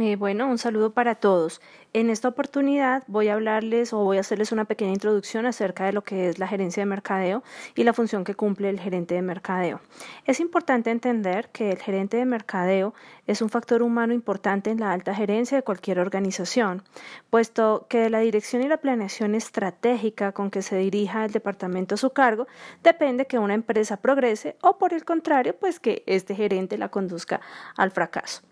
Eh, bueno, un saludo para todos. En esta oportunidad voy a hablarles o voy a hacerles una pequeña introducción acerca de lo que es la gerencia de mercadeo y la función que cumple el gerente de mercadeo. Es importante entender que el gerente de mercadeo es un factor humano importante en la alta gerencia de cualquier organización, puesto que la dirección y la planeación estratégica con que se dirija el departamento a su cargo depende que una empresa progrese o por el contrario, pues que este gerente la conduzca al fracaso.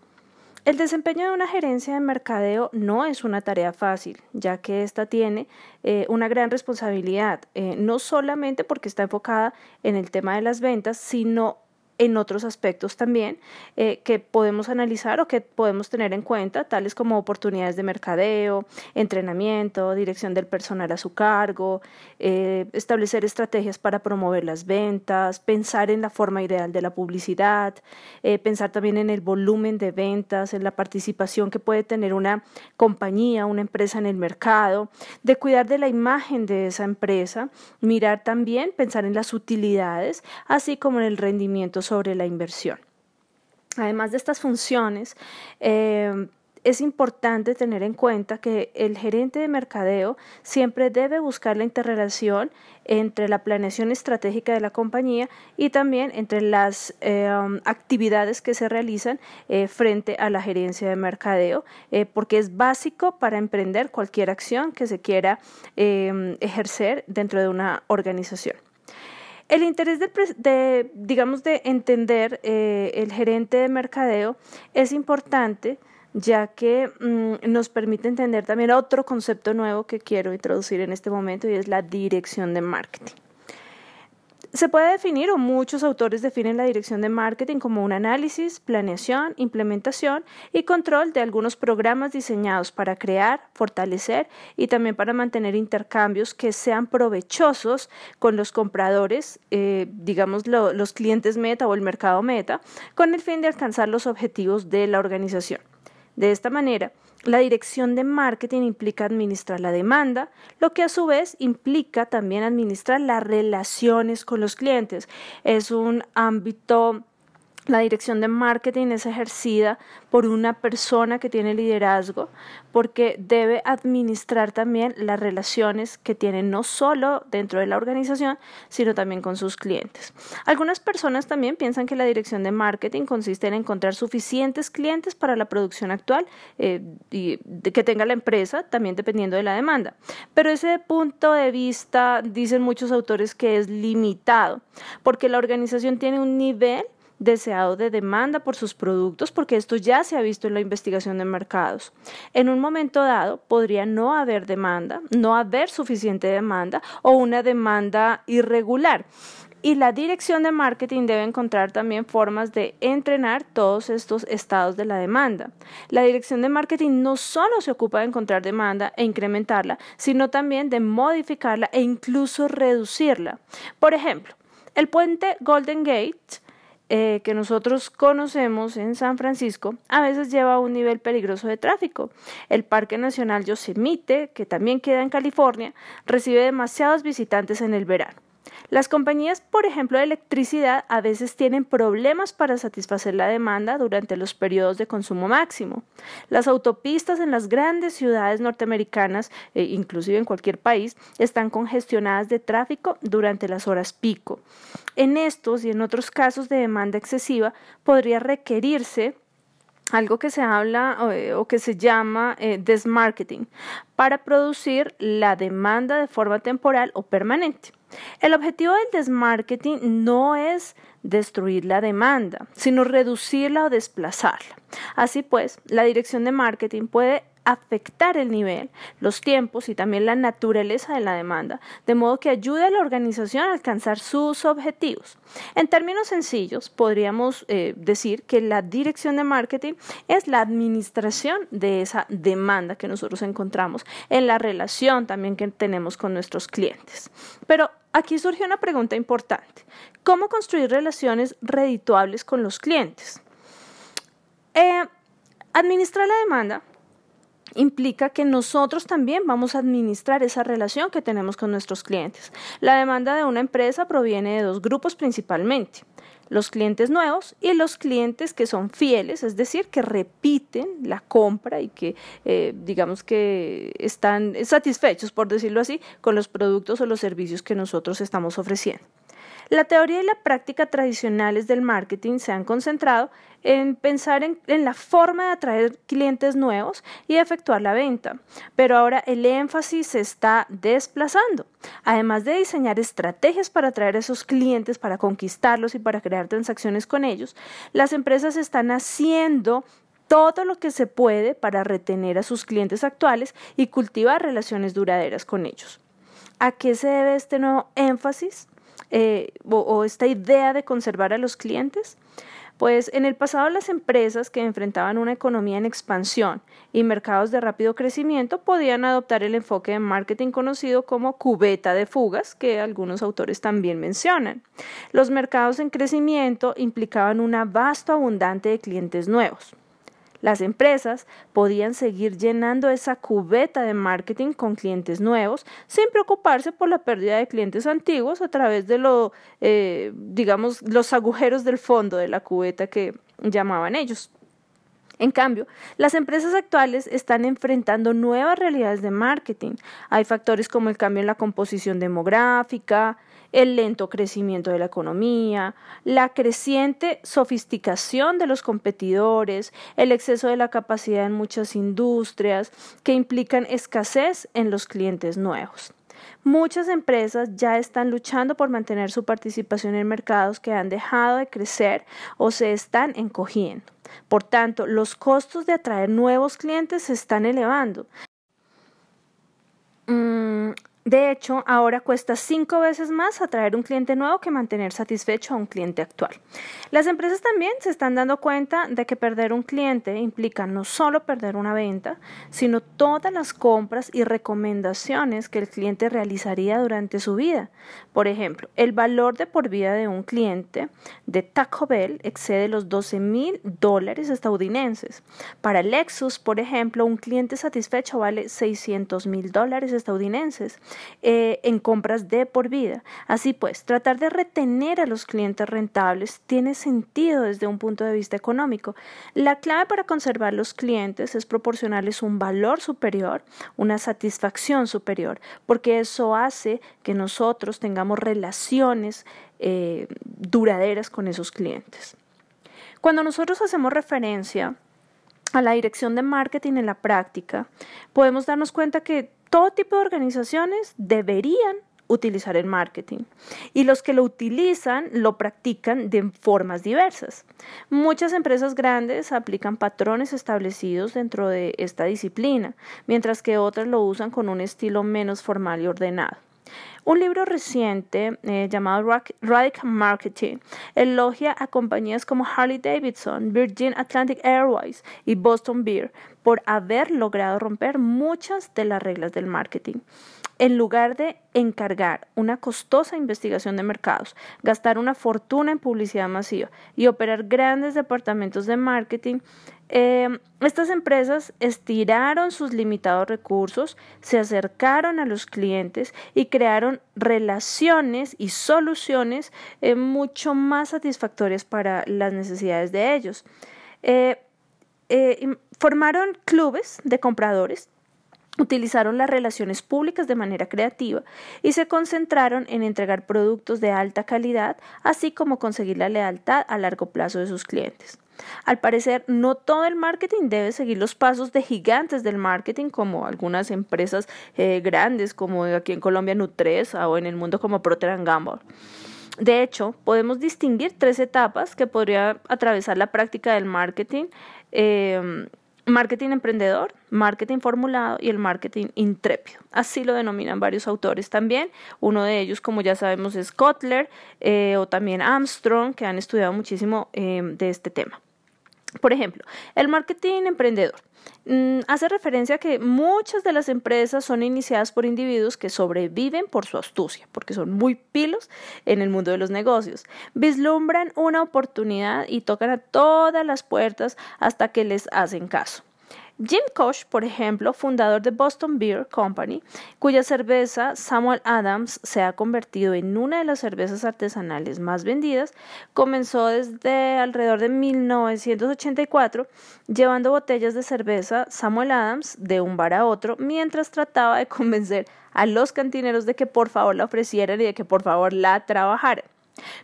El desempeño de una gerencia de mercadeo no es una tarea fácil, ya que ésta tiene eh, una gran responsabilidad, eh, no solamente porque está enfocada en el tema de las ventas, sino en otros aspectos también eh, que podemos analizar o que podemos tener en cuenta, tales como oportunidades de mercadeo, entrenamiento, dirección del personal a su cargo, eh, establecer estrategias para promover las ventas, pensar en la forma ideal de la publicidad, eh, pensar también en el volumen de ventas, en la participación que puede tener una compañía, una empresa en el mercado, de cuidar de la imagen de esa empresa, mirar también, pensar en las utilidades, así como en el rendimiento sobre la inversión. Además de estas funciones, eh, es importante tener en cuenta que el gerente de mercadeo siempre debe buscar la interrelación entre la planeación estratégica de la compañía y también entre las eh, actividades que se realizan eh, frente a la gerencia de mercadeo, porque es básico para emprender cualquier acción que se quiera ejercer dentro de una organización. El interés de, digamos, de entender eh, el gerente de mercadeo es importante ya que mm, nos permite entender también otro concepto nuevo que quiero introducir en este momento y es la dirección de marketing. Se puede definir, o muchos autores definen la dirección de marketing como un análisis, planeación, implementación y control de algunos programas diseñados para crear, fortalecer y también para mantener intercambios que sean provechosos con los compradores, eh, digamos los clientes meta o el mercado meta, con el fin de alcanzar los objetivos de la organización. De esta manera, la dirección de marketing implica administrar la demanda, lo que a su vez implica también administrar las relaciones con los clientes. Es un ámbito la dirección de marketing es ejercida por una persona que tiene liderazgo porque debe administrar también las relaciones que tiene no solo dentro de la organización, sino también con sus clientes. Algunas personas también piensan que la dirección de marketing consiste en encontrar suficientes clientes para la producción actual eh, que tenga la empresa, también dependiendo de la demanda. Pero ese punto de vista, dicen muchos autores, que es limitado, porque la organización tiene un nivel deseado de demanda por sus productos, porque esto ya se ha visto en la investigación de mercados. En un momento dado podría no haber demanda, no haber suficiente demanda o una demanda irregular. Y la dirección de marketing debe encontrar también formas de entrenar todos estos estados de la demanda. La dirección de marketing no solo se ocupa de encontrar demanda e incrementarla, sino también de modificarla e incluso reducirla. Por ejemplo, el puente Golden Gate eh, que nosotros conocemos en San Francisco a veces lleva a un nivel peligroso de tráfico. El Parque Nacional Yosemite, que también queda en California, recibe demasiados visitantes en el verano. Las compañías, por ejemplo, de electricidad a veces tienen problemas para satisfacer la demanda durante los periodos de consumo máximo. Las autopistas en las grandes ciudades norteamericanas, e inclusive en cualquier país, están congestionadas de tráfico durante las horas pico. En estos y en otros casos de demanda excesiva podría requerirse algo que se habla eh, o, que se llama eh, desmarketing para producir la demanda de forma temporal o permanente. El objetivo del desmarketing no es destruir la demanda, sino reducirla o desplazarla. Así pues, la dirección de marketing puede afectar el nivel, los tiempos y también la naturaleza de la demanda, de modo que ayude a la organización a alcanzar sus objetivos. En términos sencillos, podríamos eh, decir que la dirección de marketing es la administración de esa demanda que nosotros encontramos en la relación también que tenemos con nuestros clientes. Pero aquí surge una pregunta importante. ¿Cómo construir relaciones redituables con los clientes? Eh, administrar la demanda implica que nosotros también vamos a administrar esa relación que tenemos con nuestros clientes. La demanda de una empresa proviene de dos grupos principalmente. los clientes nuevos y los clientes que son fieles, es decir, que repiten la compra y que eh, digamos que están satisfechos, por decirlo así, con los productos o los servicios que nosotros estamos ofreciendo. La teoría y la práctica tradicionales del marketing se han concentrado en pensar en, la forma de atraer clientes nuevos y efectuar la venta, pero ahora el énfasis se está desplazando. Además de diseñar estrategias para atraer a esos clientes, para conquistarlos y para crear transacciones con ellos, las empresas están haciendo todo lo que se puede para retener a sus clientes actuales y cultivar relaciones duraderas con ellos. ¿A qué se debe este nuevo énfasis? Eh, o, esta idea de conservar a los clientes? Pues en el pasado las empresas que enfrentaban una economía en expansión y mercados de rápido crecimiento podían adoptar el enfoque de marketing conocido como cubeta de fugas, que algunos autores también mencionan. Los mercados en crecimiento implicaban un abasto abundante de clientes nuevos. Las empresas podían seguir llenando esa cubeta de marketing con clientes nuevos sin preocuparse por la pérdida de clientes antiguos a través de lo, eh, digamos, los agujeros del fondo de la cubeta que llamaban ellos. En cambio, las empresas actuales están enfrentando nuevas realidades de marketing. Hay factores como el cambio en la composición demográfica, el lento crecimiento de la economía, la creciente sofisticación de los competidores, el exceso de la capacidad en muchas industrias que implican escasez en los clientes nuevos. Muchas empresas ya están luchando por mantener su participación en mercados que han dejado de crecer o se están encogiendo. Por tanto, los costos de atraer nuevos clientes se están elevando. Mm, de hecho, ahora cuesta cinco veces más atraer un cliente nuevo que mantener satisfecho a un cliente actual. Las empresas también se están dando cuenta de que perder un cliente implica no solo perder una venta, sino todas las compras y recomendaciones que el cliente realizaría durante su vida. Por ejemplo, el valor de por vida de un cliente de Taco Bell excede los 12 mil dólares estadounidenses. Para Lexus, por ejemplo, un cliente satisfecho vale 600 mil dólares estadounidenses. Eh, en compras de por vida. Así pues, tratar de retener a los clientes rentables tiene sentido desde un punto de vista económico. La clave para conservar los clientes es proporcionarles un valor superior, una satisfacción superior, porque eso hace que nosotros tengamos relaciones eh, duraderas con esos clientes. Cuando nosotros hacemos referencia a la dirección de marketing en la práctica, podemos darnos cuenta que todo tipo de organizaciones deberían utilizar el marketing y los que lo utilizan lo practican de formas diversas. Muchas empresas grandes aplican patrones establecidos dentro de esta disciplina, mientras que otras lo usan con un estilo menos formal y ordenado. Un libro reciente eh, llamado Radical Marketing elogia a compañías como Harley Davidson, Virgin Atlantic Airways y Boston Beer por haber logrado romper muchas de las reglas del marketing. En lugar de encargar una costosa investigación de mercados, gastar una fortuna en publicidad masiva y operar grandes departamentos de marketing, Em, estas empresas estiraron sus limitados recursos, se acercaron a los clientes y crearon relaciones y soluciones eh, mucho más satisfactorias para las necesidades de ellos. Eh, eh, formaron clubes de compradores utilizaron las relaciones públicas de manera creativa y se concentraron en entregar productos de alta calidad, así como conseguir la lealtad a largo plazo de sus clientes. Al parecer, no todo el marketing debe seguir los pasos de gigantes del marketing, como algunas empresas eh, grandes, como aquí en Colombia Nutresa o en el mundo como Procter Gamble. De hecho, podemos distinguir tres etapas que podría atravesar la práctica del marketing. Eh, marketing emprendedor, marketing formulado y el marketing intrépido. Así lo denominan varios autores también. Uno de ellos, como ya sabemos, es Kotler eh, o también Armstrong, que han estudiado muchísimo de este tema. Por ejemplo, el marketing emprendedor mm, hace referencia a que muchas de las empresas son iniciadas por individuos que sobreviven por su astucia, porque son muy pilos en el mundo de los negocios. Vislumbran una oportunidad y tocan a todas las puertas hasta que les hacen caso. Jim Koch, por ejemplo, fundador de Boston Beer Company, cuya cerveza Samuel Adams se ha convertido en una de las cervezas artesanales más vendidas, comenzó desde alrededor de 1984 llevando botellas de cerveza Samuel Adams de un bar a otro mientras trataba de convencer a los cantineros de que por favor la ofrecieran y de que por favor la trabajaran.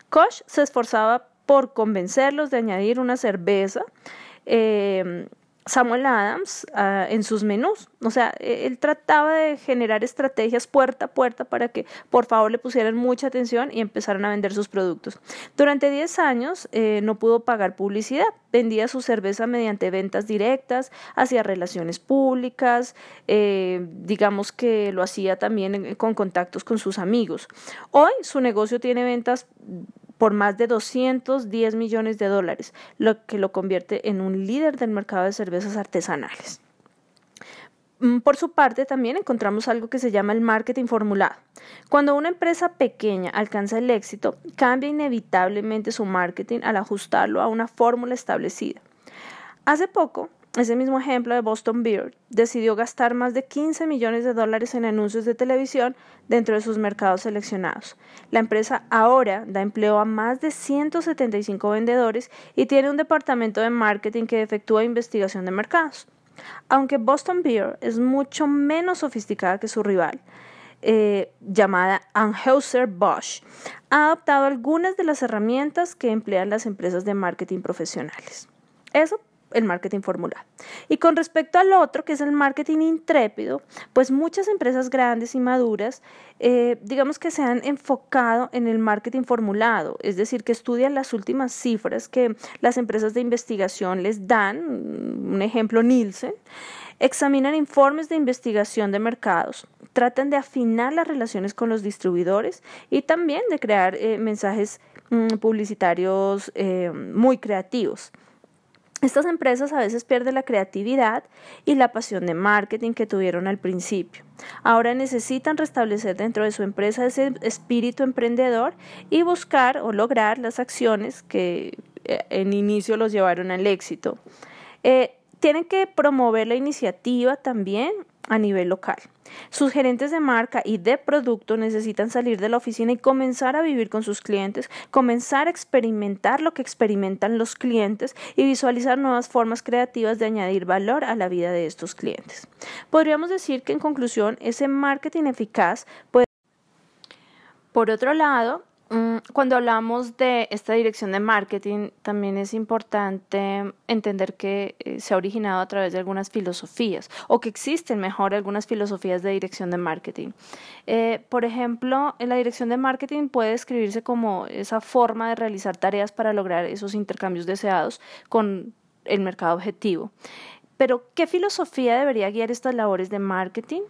Koch se esforzaba por convencerlos de añadir una cerveza eh, Samuel Adams ah, en sus menús. O sea, e, él trataba de generar estrategias puerta a puerta para que por favor le pusieran mucha atención y empezaran a vender sus productos. Durante 10 años eh, no pudo pagar publicidad. Vendía su cerveza mediante ventas directas, hacía relaciones públicas, eh, digamos que lo hacía también con contactos con sus amigos. Hoy su negocio tiene ventas por más de 210 millones de dólares, lo que lo convierte en un líder del mercado de cervezas artesanales. Mm, por su parte, también encontramos algo que se llama el marketing formulado. Cuando una empresa pequeña alcanza el éxito, cambia inevitablemente su marketing al ajustarlo a una fórmula establecida. Hace poco, ese mismo ejemplo de Boston Beer decidió gastar más de 15 millones de dólares en anuncios de televisión dentro de sus mercados seleccionados. La empresa ahora da empleo a más de 175 vendedores y tiene un departamento de marketing que efectúa investigación de mercados. Aunque Boston Beer es mucho menos sofisticada que su rival, eh, llamada Anheuser-Busch, ha adoptado algunas de las herramientas que emplean las empresas de marketing profesionales. Eso el marketing formulado. Y con respecto al otro, que es el marketing intrépido, pues muchas empresas grandes y maduras, eh, digamos que se han enfocado en el marketing formulado, es decir, que estudian las últimas cifras que las empresas de investigación les dan, un ejemplo Nielsen, examinan informes de investigación de mercados, tratan de afinar las relaciones con los distribuidores y también de crear eh, mensajes mm, publicitarios eh, muy creativos. Estas empresas a veces pierden la creatividad y la pasión de marketing que tuvieron al principio. Ahora necesitan restablecer dentro de su empresa ese espíritu emprendedor y buscar o lograr las acciones que eh, en inicio los llevaron al éxito. Eh, tienen que promover la iniciativa también a nivel local. Sus gerentes de marca y de producto necesitan salir de la oficina y comenzar a vivir con sus clientes, comenzar a experimentar lo que experimentan los clientes y visualizar nuevas formas creativas de añadir valor a la vida de estos clientes. Podríamos decir que en conclusión, ese marketing eficaz puede... Por otro lado, cuando hablamos de esta dirección de marketing, también es importante entender que eh, se ha originado a través de algunas filosofías o que existen mejor algunas filosofías de dirección de marketing. Eh, por ejemplo, la dirección de marketing puede describirse como esa forma de realizar tareas para lograr esos intercambios deseados con el mercado objetivo. Pero, ¿qué filosofía debería guiar estas labores de marketing?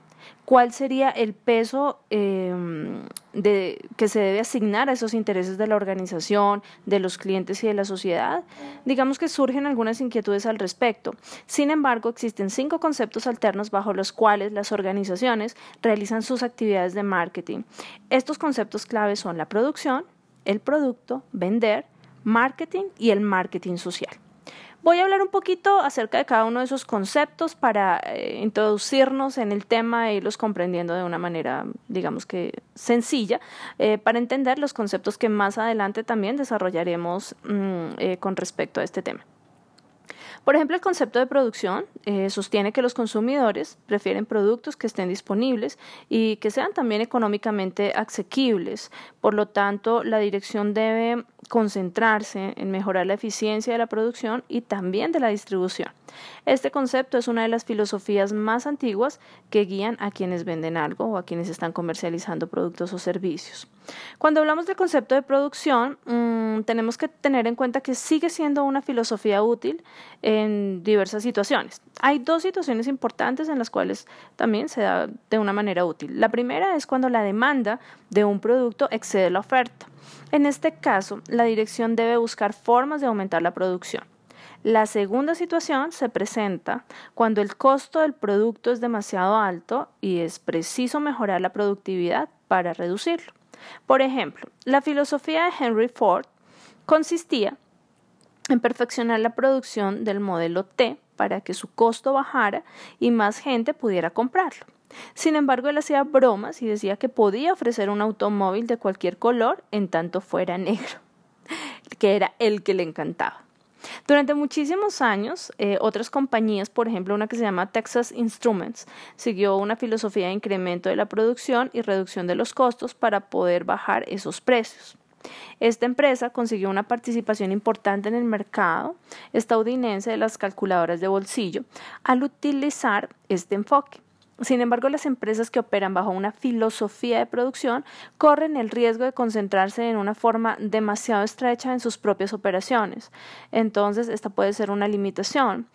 ¿Cuál sería el peso em, que se debe asignar a esos intereses de la organización, de los clientes y de la sociedad? Digamos que surgen algunas inquietudes al respecto. Sin embargo, existen cinco conceptos alternos bajo los cuales las organizaciones realizan sus actividades de marketing. Estos conceptos claves son la producción, el producto, vender, marketing y el marketing social. Voy a hablar un poquito acerca de cada uno de esos conceptos para eh, introducirnos en el tema e irlos comprendiendo de una manera, digamos que sencilla, eh, para entender los conceptos que más adelante también desarrollaremos mm, eh, con respecto a este tema. Por ejemplo, el concepto de producción sostiene que los consumidores prefieren productos que estén disponibles y que sean también económicamente asequibles. Por lo tanto, la dirección debe concentrarse en mejorar la eficiencia de la producción y también de la distribución. Este concepto es una de las filosofías más antiguas que guían a quienes venden algo o a quienes están comercializando productos o servicios. Cuando hablamos del concepto de producción, mm, tenemos que tener en cuenta que sigue siendo una filosofía útil en diversas situaciones. Hay dos situaciones importantes en las cuales también se da de una manera útil. La primera es cuando la demanda de un producto excede la oferta. En este caso, la dirección debe buscar formas de aumentar la producción. La segunda situación se presenta cuando el costo del producto es demasiado alto y es preciso mejorar la productividad para reducirlo. Por ejemplo, la filosofía de Henry Ford consistía en perfeccionar la producción del modelo T para que su costo bajara y más gente pudiera comprarlo. Sin embargo, él hacía bromas y decía que podía ofrecer un automóvil de cualquier color en tanto fuera negro, que era el que le encantaba. Durante muchísimos años, eh, otras compañías, por ejemplo, una que se llama Texas Instruments, siguió una filosofía de incremento de la producción y reducción de los costos para poder bajar esos precios. Esta empresa consiguió una participación importante en el mercado estadounidense de las calculadoras de bolsillo al utilizar este enfoque. Sin embargo, las empresas que operan bajo una filosofía de producción corren el riesgo de concentrarse en una forma demasiado estrecha en sus propias operaciones. Entonces, esta puede ser una limitación.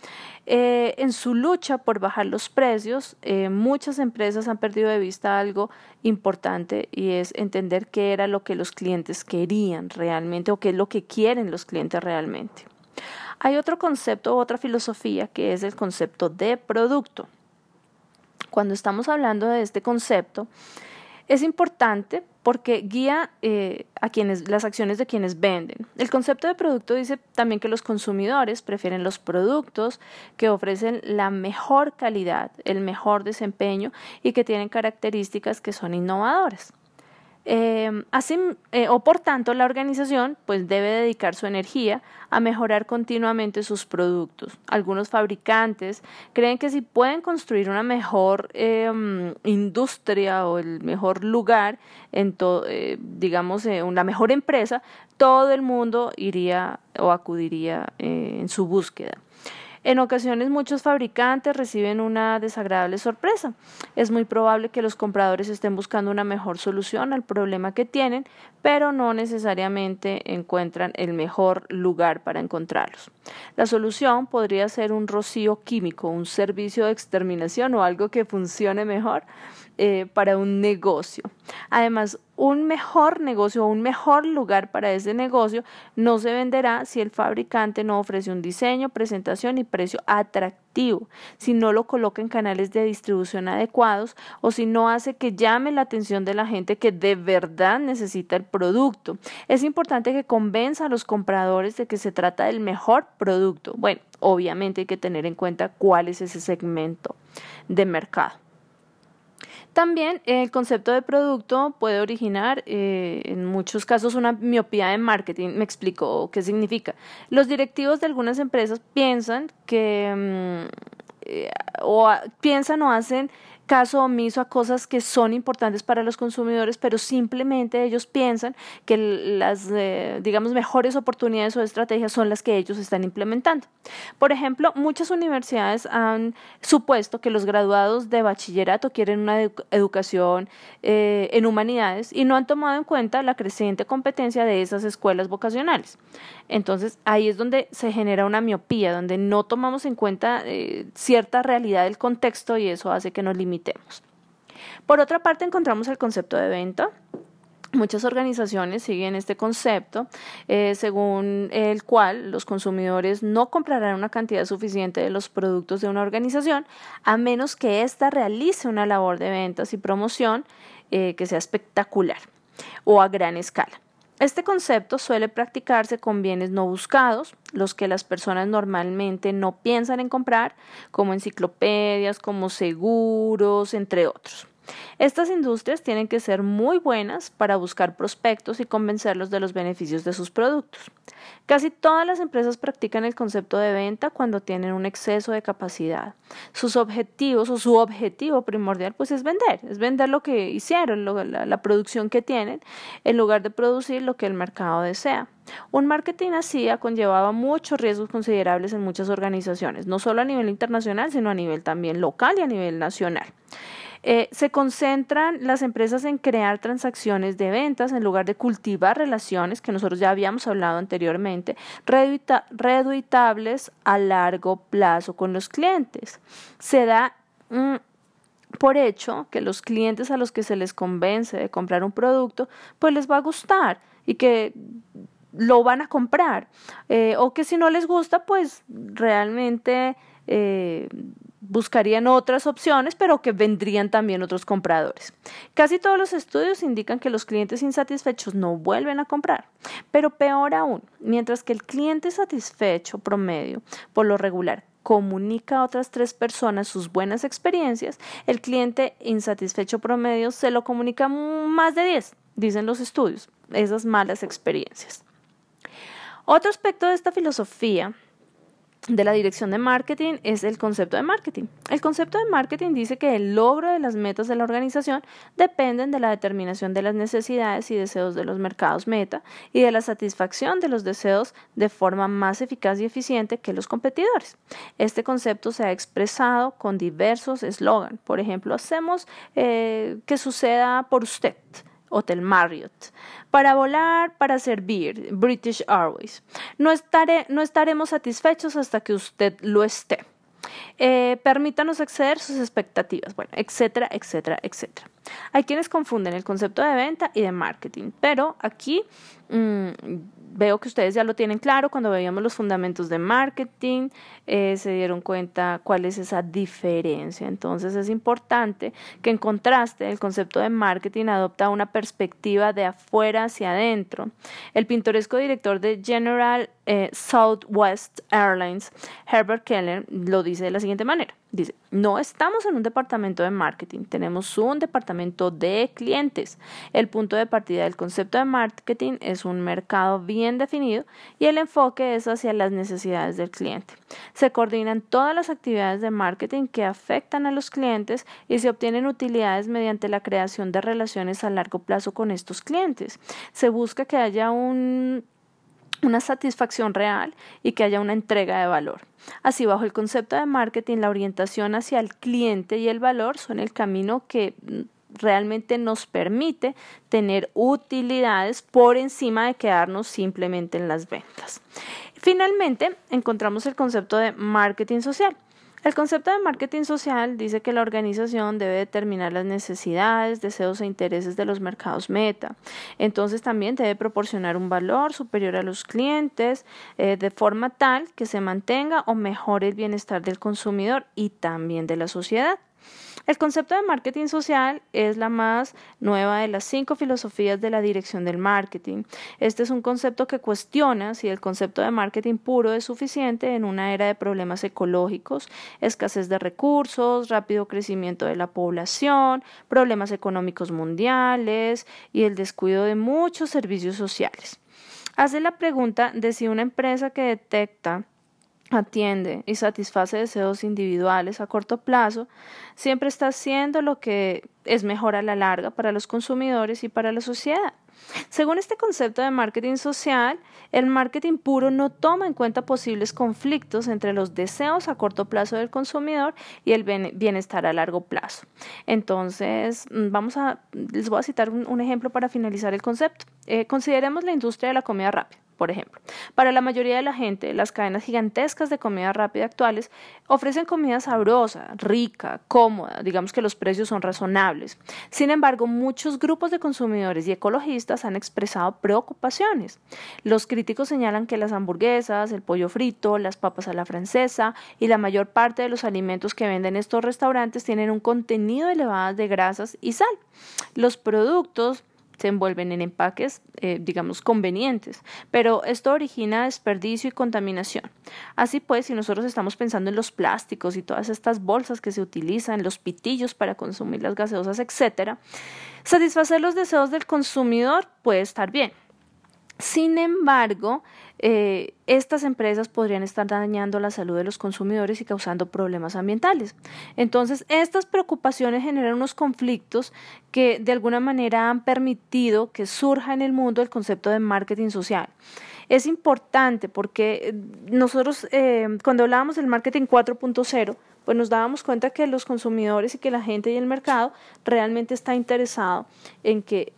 Eh, en su lucha por bajar los precios, eh, muchas empresas han perdido de vista algo importante y es entender qué era lo que los clientes querían realmente o qué es lo que quieren los clientes realmente. Hay otro concepto, otra filosofía que es el concepto de producto cuando estamos hablando de este concepto, es importante porque guía eh, a quienes, las acciones de quienes venden. El concepto de producto dice también que los consumidores prefieren los productos que ofrecen la mejor calidad, el mejor desempeño y que tienen características que son innovadoras. Eh, así, eh, o por tanto, la organización pues debe dedicar su energía a mejorar continuamente sus productos. Algunos fabricantes creen que si pueden construir una mejor em, industria o el mejor lugar, en eh, digamos, una mejor empresa, todo el mundo iría o acudiría en su búsqueda. En ocasiones muchos fabricantes reciben una desagradable sorpresa. Es muy probable que los compradores estén buscando una mejor solución al problema que tienen, pero no necesariamente encuentran el mejor lugar para encontrarlos. La solución podría ser un rocío químico, un servicio de exterminación o algo que funcione mejor eh, para un negocio. Además, un mejor negocio o un mejor lugar para ese negocio no se venderá si el fabricante no ofrece un diseño, presentación y precio atractivo, si no lo coloca en canales de distribución adecuados o si no hace que llame la atención de la gente que de verdad necesita el producto. Es importante que convenza a los compradores de que se trata del mejor producto. Bueno, obviamente hay que tener en cuenta cuál es ese segmento de mercado. También el concepto de producto puede originar eh, en muchos casos una miopía de marketing. Me explico qué significa. Los directivos de algunas empresas piensan que mm, eh, o piensan o hacen caso omiso a cosas que son importantes para los consumidores, pero simplemente ellos piensan que las, eh, digamos, mejores oportunidades o estrategias son las que ellos están implementando. Por ejemplo, muchas universidades han supuesto que los graduados de bachillerato quieren una educación eh, en humanidades y no han tomado en cuenta la creciente competencia de esas escuelas vocacionales. Entonces, ahí es donde se genera una miopía, donde no tomamos en cuenta eh, cierta realidad del contexto y eso hace que nos limitemos. Por otra parte, encontramos el concepto de venta. Muchas organizaciones siguen este concepto, eh, según el cual los consumidores no comprarán una cantidad suficiente de los productos de una organización a menos que ésta realice una labor de ventas y promoción eh, que sea espectacular o a gran escala. Este concepto suele practicarse con bienes no buscados, los que las personas normalmente no piensan en comprar, como enciclopedias, como seguros, entre otros. Estas industrias tienen que ser muy buenas para buscar prospectos y convencerlos de los beneficios de sus productos. Casi todas las empresas practican el concepto de venta cuando tienen un exceso de capacidad. Sus objetivos o su objetivo primordial pues es vender, es vender lo que hicieron, la, la producción que tienen, en lugar de producir lo que el mercado desea. Un marketing así ha conllevado muchos riesgos considerables en muchas organizaciones, no solo a nivel internacional, sino a nivel también local y a nivel nacional. Eh, se concentran las empresas en crear transacciones de ventas en lugar de cultivar relaciones, que nosotros ya habíamos hablado anteriormente, reduitables a largo plazo con los clientes. Se da mm, por hecho que los clientes a los que se les convence de comprar un producto, pues les va a gustar y que lo van a comprar. Eh, o que si no les gusta, pues realmente eh, buscarían otras opciones, pero que vendrían también otros compradores. Casi todos los estudios indican que los clientes insatisfechos no vuelven a comprar, pero peor aún, mientras que el cliente satisfecho promedio, por lo regular, comunica a otras tres personas sus buenas experiencias, el cliente insatisfecho promedio se lo comunica más de 10, dicen los estudios, esas malas experiencias. Otro aspecto de esta filosofía de la dirección de marketing es el concepto de marketing. El concepto de marketing dice que el logro de las metas de la organización dependen de la determinación de las necesidades y deseos de los mercados meta y de la satisfacción de los deseos de forma más eficaz y eficiente que los competidores. Este concepto se ha expresado con diversos eslogans. Por ejemplo, hacemos eh, que suceda por usted. Hotel Marriott. Para volar, para servir, British Airways. No, no estaremos satisfechos hasta que usted lo esté. Eh, permítanos exceder sus expectativas, bueno, etcétera, etcétera, etcétera. Hay quienes confunden el concepto de venta y de marketing, pero aquí mm, veo que ustedes ya lo tienen claro cuando veíamos los fundamentos de marketing, eh, se dieron cuenta cuál es esa diferencia. Entonces es importante que en contraste el concepto de marketing adopta una perspectiva de afuera hacia adentro. El pintoresco director de General eh, Southwest Airlines, Herbert Keller, lo dice de la siguiente manera. Dice, no estamos en un departamento de marketing, tenemos un departamento de clientes. El punto de partida del concepto de marketing es un mercado bien definido y el enfoque es hacia las necesidades del cliente. Se coordinan todas las actividades de marketing que afectan a los clientes y se obtienen utilidades mediante la creación de relaciones a largo plazo con estos clientes. Se busca que haya un una satisfacción real y que haya una entrega de valor. Así, bajo el concepto de marketing, la orientación hacia el cliente y el valor son el camino que realmente nos permite tener utilidades por encima de quedarnos simplemente en las ventas. Finalmente, encontramos el concepto de marketing social. El concepto de marketing social dice que la organización debe determinar las necesidades, deseos e intereses de los mercados meta. Entonces también debe proporcionar un valor superior a los clientes eh, de forma tal que se mantenga o mejore el bienestar del consumidor y también de la sociedad. El concepto de marketing social es la más nueva de las cinco filosofías de la dirección del marketing. Este es un concepto que cuestiona si el concepto de marketing puro es suficiente en una era de problemas ecológicos, escasez de recursos, rápido crecimiento de la población, problemas económicos mundiales y el descuido de muchos servicios sociales. Hace la pregunta de si una empresa que detecta atiende y satisface deseos individuales a corto plazo, siempre está haciendo lo que es mejor a la larga para los consumidores y para la sociedad. Según este concepto de marketing social, el marketing puro no toma en cuenta posibles conflictos entre los deseos a corto plazo del consumidor y el bienestar a largo plazo. Entonces, mm, vamos a, les voy a citar un, ejemplo para finalizar el concepto. Eh, consideremos la industria de la comida rápida por ejemplo. Para la mayoría de la gente, las cadenas gigantescas de comida rápida actuales ofrecen comida sabrosa, rica, cómoda, digamos que los precios son razonables. Sin embargo, muchos grupos de consumidores y ecologistas han expresado preocupaciones. Los críticos señalan que las hamburguesas, el pollo frito, las papas a la francesa y la mayor parte de los alimentos que venden estos restaurantes tienen un contenido elevado de grasas y sal. Los productos se envuelven en empaques, eh, digamos, convenientes, pero esto origina desperdicio y contaminación. Así pues, si nosotros estamos pensando en los plásticos y todas estas bolsas que se utilizan, los pitillos para consumir las gaseosas, etcétera, satisfacer los deseos del consumidor puede estar bien. Sin embargo, eh, estas empresas podrían estar dañando la salud de los consumidores y causando problemas ambientales. Entonces, estas preocupaciones generan unos conflictos que de alguna manera han permitido que surja en el mundo el concepto de marketing social. Es importante porque nosotros eh, cuando hablábamos del marketing 4.0, pues nos dábamos cuenta que los consumidores y que la gente y el mercado realmente está interesado en que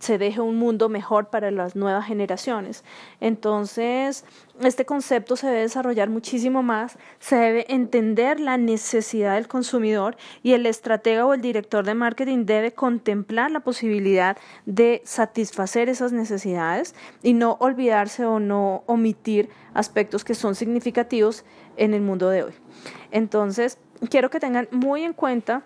se deje un mundo mejor para las nuevas generaciones. Entonces, este concepto se debe desarrollar muchísimo más, se debe entender la necesidad del consumidor y el estratega o el director de marketing debe contemplar la posibilidad de satisfacer esas necesidades y no olvidarse o no omitir aspectos que son significativos en el mundo de hoy. Entonces, quiero que tengan muy en cuenta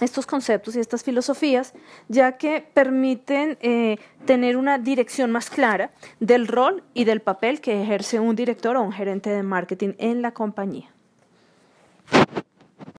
estos conceptos y estas filosofías, ya que permiten eh, tener una dirección más clara del rol y del papel que ejerce un director o un gerente de marketing en la compañía.